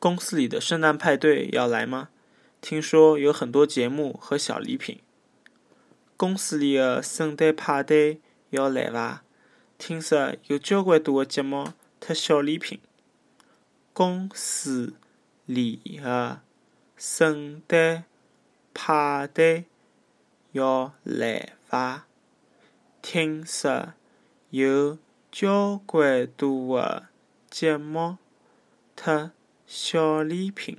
公司里的圣诞派对要来吗？听说有很多节目和小礼品。公司里的圣诞派对要来伐？听说有交关多的节目特小礼品。公司里的圣诞派对要来伐？听说有交关多的节目特小礼品。